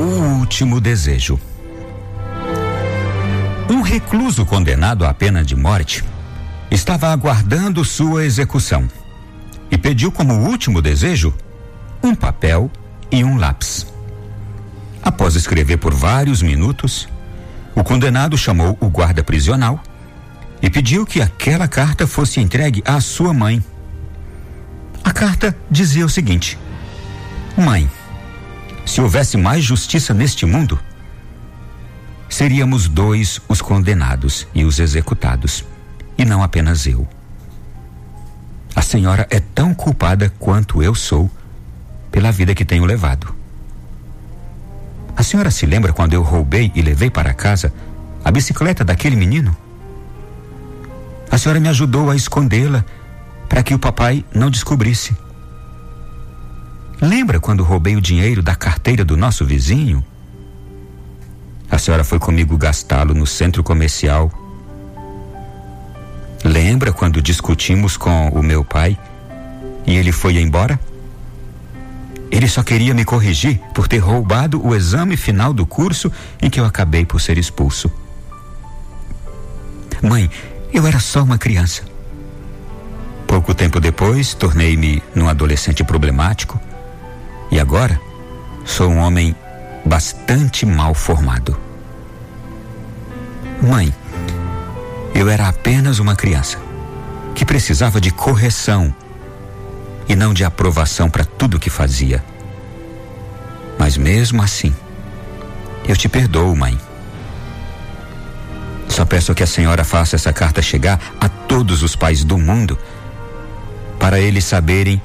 O último desejo. Um recluso condenado à pena de morte estava aguardando sua execução e pediu como último desejo um papel e um lápis. Após escrever por vários minutos, o condenado chamou o guarda prisional e pediu que aquela carta fosse entregue à sua mãe. A carta dizia o seguinte: Mãe, se houvesse mais justiça neste mundo, seríamos dois os condenados e os executados, e não apenas eu. A senhora é tão culpada quanto eu sou pela vida que tenho levado. A senhora se lembra quando eu roubei e levei para casa a bicicleta daquele menino? A senhora me ajudou a escondê-la para que o papai não descobrisse. Lembra quando roubei o dinheiro da carteira do nosso vizinho? A senhora foi comigo gastá-lo no centro comercial. Lembra quando discutimos com o meu pai e ele foi embora? Ele só queria me corrigir por ter roubado o exame final do curso em que eu acabei por ser expulso. Mãe, eu era só uma criança. Pouco tempo depois, tornei-me num adolescente problemático e agora sou um homem bastante mal formado. Mãe, eu era apenas uma criança que precisava de correção e não de aprovação para tudo que fazia. Mas mesmo assim, eu te perdoo, mãe. Só peço que a senhora faça essa carta chegar a todos os pais do mundo, para eles saberem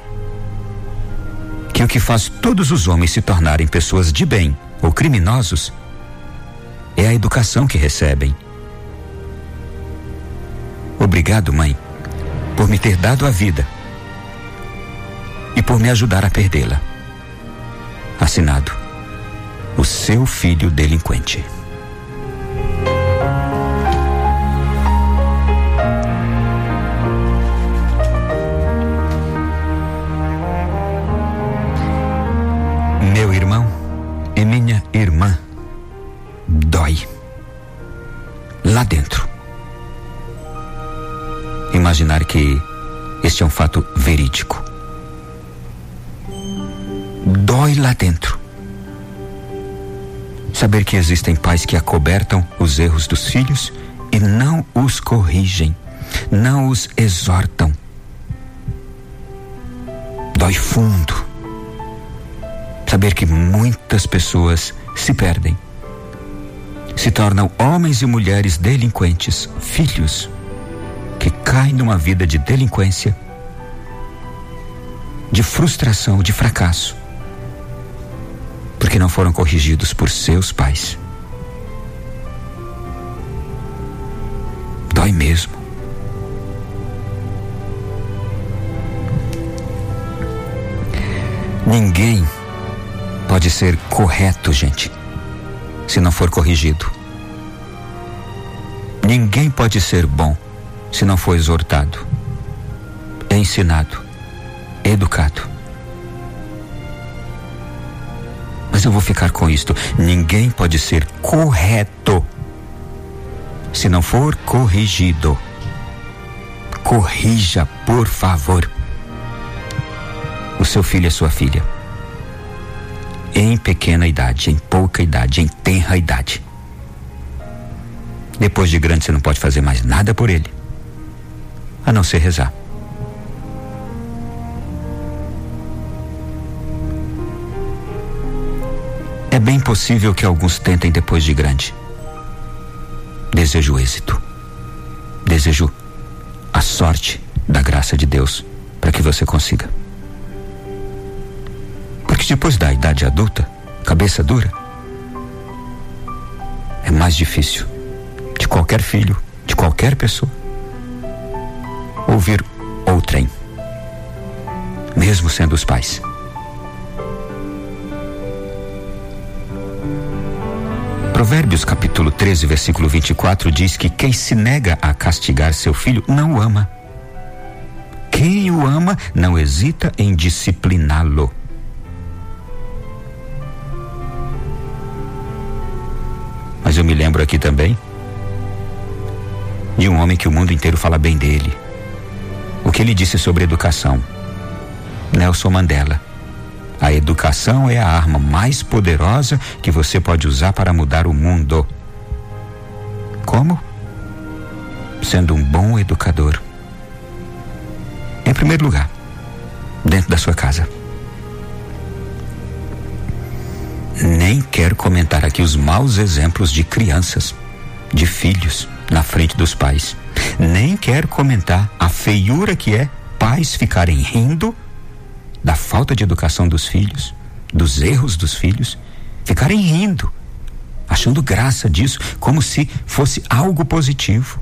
o que faz todos os homens se tornarem pessoas de bem ou criminosos é a educação que recebem. Obrigado, mãe, por me ter dado a vida e por me ajudar a perdê-la. Assinado: O seu filho delinquente. Meu irmão e minha irmã, dói. Lá dentro. Imaginar que este é um fato verídico. Dói lá dentro. Saber que existem pais que acobertam os erros dos filhos e não os corrigem, não os exortam. Dói fundo saber que muitas pessoas se perdem, se tornam homens e mulheres delinquentes, filhos que caem numa vida de delinquência, de frustração, de fracasso, porque não foram corrigidos por seus pais. Dói mesmo. Ninguém pode ser correto, gente, se não for corrigido. Ninguém pode ser bom se não for exortado, ensinado, educado. Mas eu vou ficar com isto: ninguém pode ser correto se não for corrigido. Corrija, por favor, o seu filho e a sua filha em pequena idade, em pouca idade, em tenra idade. Depois de grande, você não pode fazer mais nada por ele, a não ser rezar. É bem possível que alguns tentem depois de grande. Desejo êxito. Desejo a sorte da graça de Deus para que você consiga. Depois da idade adulta, cabeça dura, é mais difícil de qualquer filho, de qualquer pessoa, ouvir outrem, mesmo sendo os pais. Provérbios capítulo 13, versículo 24 diz que quem se nega a castigar seu filho não o ama. Quem o ama não hesita em discipliná-lo. Mas eu me lembro aqui também de um homem que o mundo inteiro fala bem dele. O que ele disse sobre educação? Nelson Mandela. A educação é a arma mais poderosa que você pode usar para mudar o mundo. Como? Sendo um bom educador. Em primeiro lugar, dentro da sua casa. Nem quero comentar aqui os maus exemplos de crianças, de filhos, na frente dos pais. Nem quero comentar a feiura que é pais ficarem rindo da falta de educação dos filhos, dos erros dos filhos, ficarem rindo, achando graça disso, como se fosse algo positivo.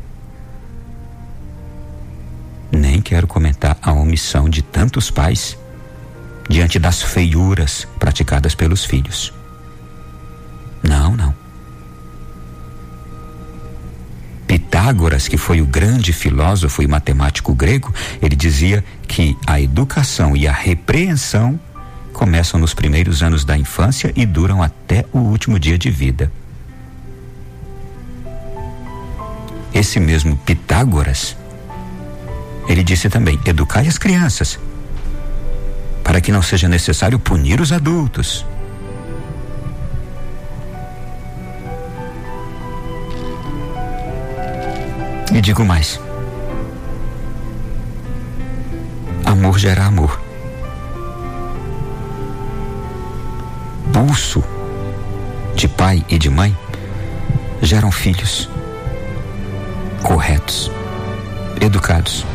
Nem quero comentar a omissão de tantos pais diante das feiuras praticadas pelos filhos. Não, não. Pitágoras, que foi o grande filósofo e matemático grego, ele dizia que a educação e a repreensão começam nos primeiros anos da infância e duram até o último dia de vida. Esse mesmo Pitágoras, ele disse também: educai as crianças, para que não seja necessário punir os adultos. E digo mais: amor gera amor. Pulso de pai e de mãe geram filhos corretos, educados,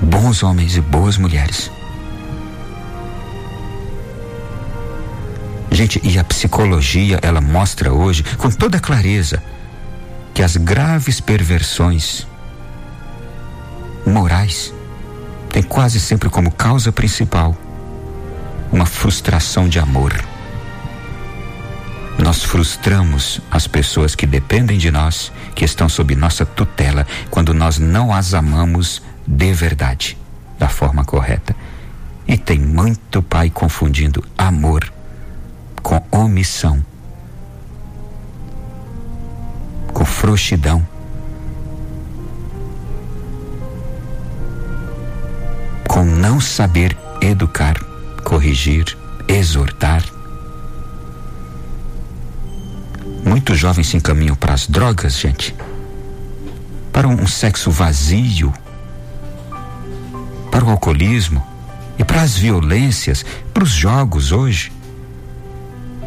bons homens e boas mulheres. Gente, e a psicologia, ela mostra hoje com toda clareza as graves perversões morais têm quase sempre como causa principal uma frustração de amor. Nós frustramos as pessoas que dependem de nós, que estão sob nossa tutela, quando nós não as amamos de verdade, da forma correta. E tem muito pai confundindo amor com omissão com frouxidão. Com não saber educar, corrigir, exortar. Muitos jovens se encaminham para as drogas, gente. Para um sexo vazio, para o alcoolismo e para as violências, para os jogos hoje,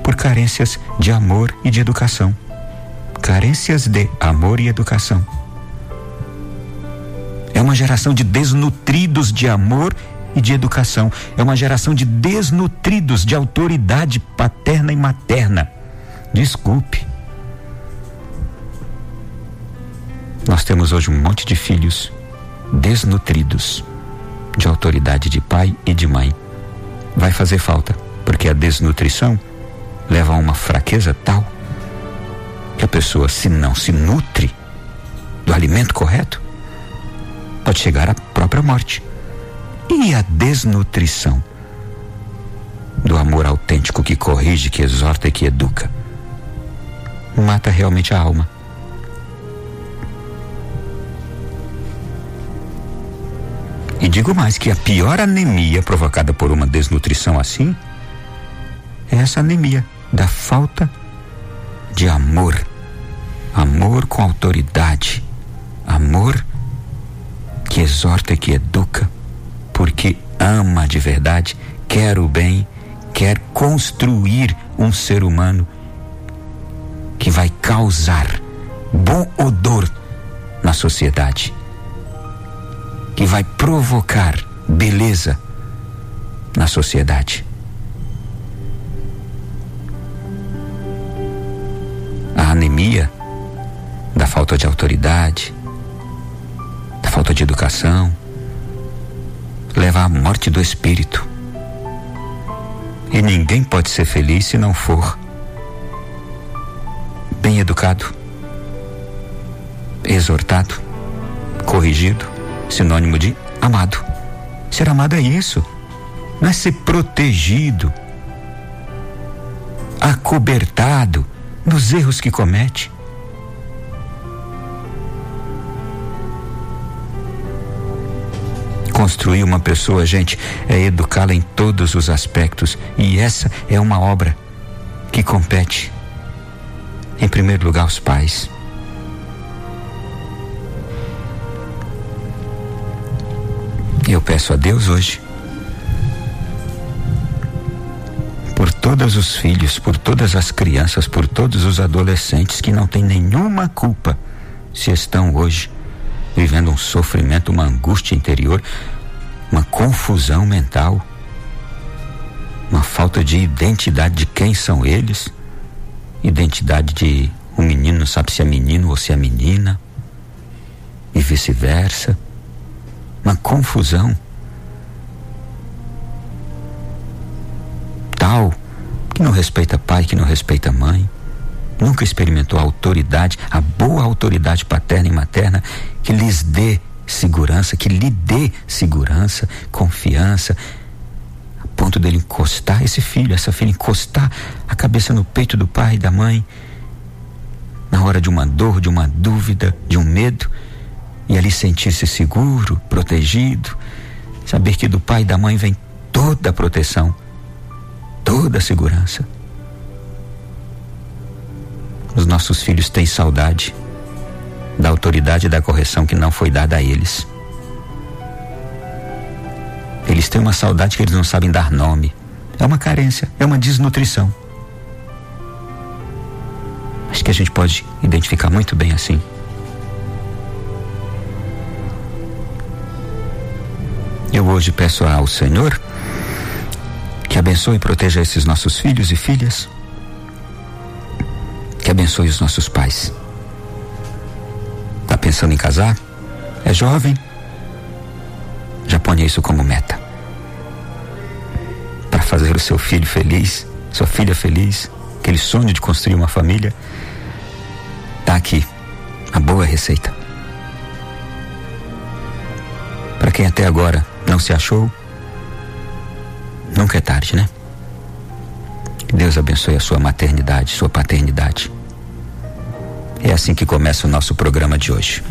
por carências de amor e de educação carências de amor e educação. É uma geração de desnutridos de amor e de educação. É uma geração de desnutridos de autoridade paterna e materna. Desculpe. Nós temos hoje um monte de filhos desnutridos de autoridade de pai e de mãe. Vai fazer falta, porque a desnutrição leva a uma fraqueza tal que a pessoa, se não se nutre do alimento correto, pode chegar à própria morte. E a desnutrição do amor autêntico que corrige, que exorta e que educa, mata realmente a alma. E digo mais que a pior anemia provocada por uma desnutrição assim é essa anemia da falta de amor. Amor com autoridade. Amor que exorta e que educa, porque ama de verdade, quer o bem, quer construir um ser humano que vai causar bom odor na sociedade, que vai provocar beleza na sociedade. Anemia da falta de autoridade, da falta de educação, leva à morte do espírito. E ninguém pode ser feliz se não for bem educado, exortado, corrigido, sinônimo de amado. Ser amado é isso, não é ser protegido, acobertado nos erros que comete. Construir uma pessoa, gente, é educá-la em todos os aspectos. E essa é uma obra que compete, em primeiro lugar, aos pais. Eu peço a Deus hoje por todos os filhos, por todas as crianças, por todos os adolescentes que não têm nenhuma culpa se estão hoje vivendo um sofrimento, uma angústia interior, uma confusão mental, uma falta de identidade de quem são eles, identidade de um menino não sabe se é menino ou se é menina, e vice-versa. Uma confusão que não respeita pai, que não respeita mãe, nunca experimentou a autoridade, a boa autoridade paterna e materna que lhes dê segurança, que lhe dê segurança, confiança, a ponto dele encostar esse filho, essa filha encostar a cabeça no peito do pai e da mãe, na hora de uma dor, de uma dúvida, de um medo, e ali sentir-se seguro, protegido, saber que do pai e da mãe vem toda a proteção, toda a segurança. Os nossos filhos têm saudade da autoridade e da correção que não foi dada a eles. Eles têm uma saudade que eles não sabem dar nome. É uma carência, é uma desnutrição. Acho que a gente pode identificar muito bem assim. Eu hoje peço ao Senhor que abençoe e proteja esses nossos filhos e filhas, que abençoe os nossos pais. Está pensando em casar? É jovem? Já ponha isso como meta. Para fazer o seu filho feliz, sua filha feliz, aquele sonho de construir uma família. Está aqui a boa receita. Para quem até agora não se achou? Nunca é tarde, né? Deus abençoe a sua maternidade, sua paternidade. É assim que começa o nosso programa de hoje.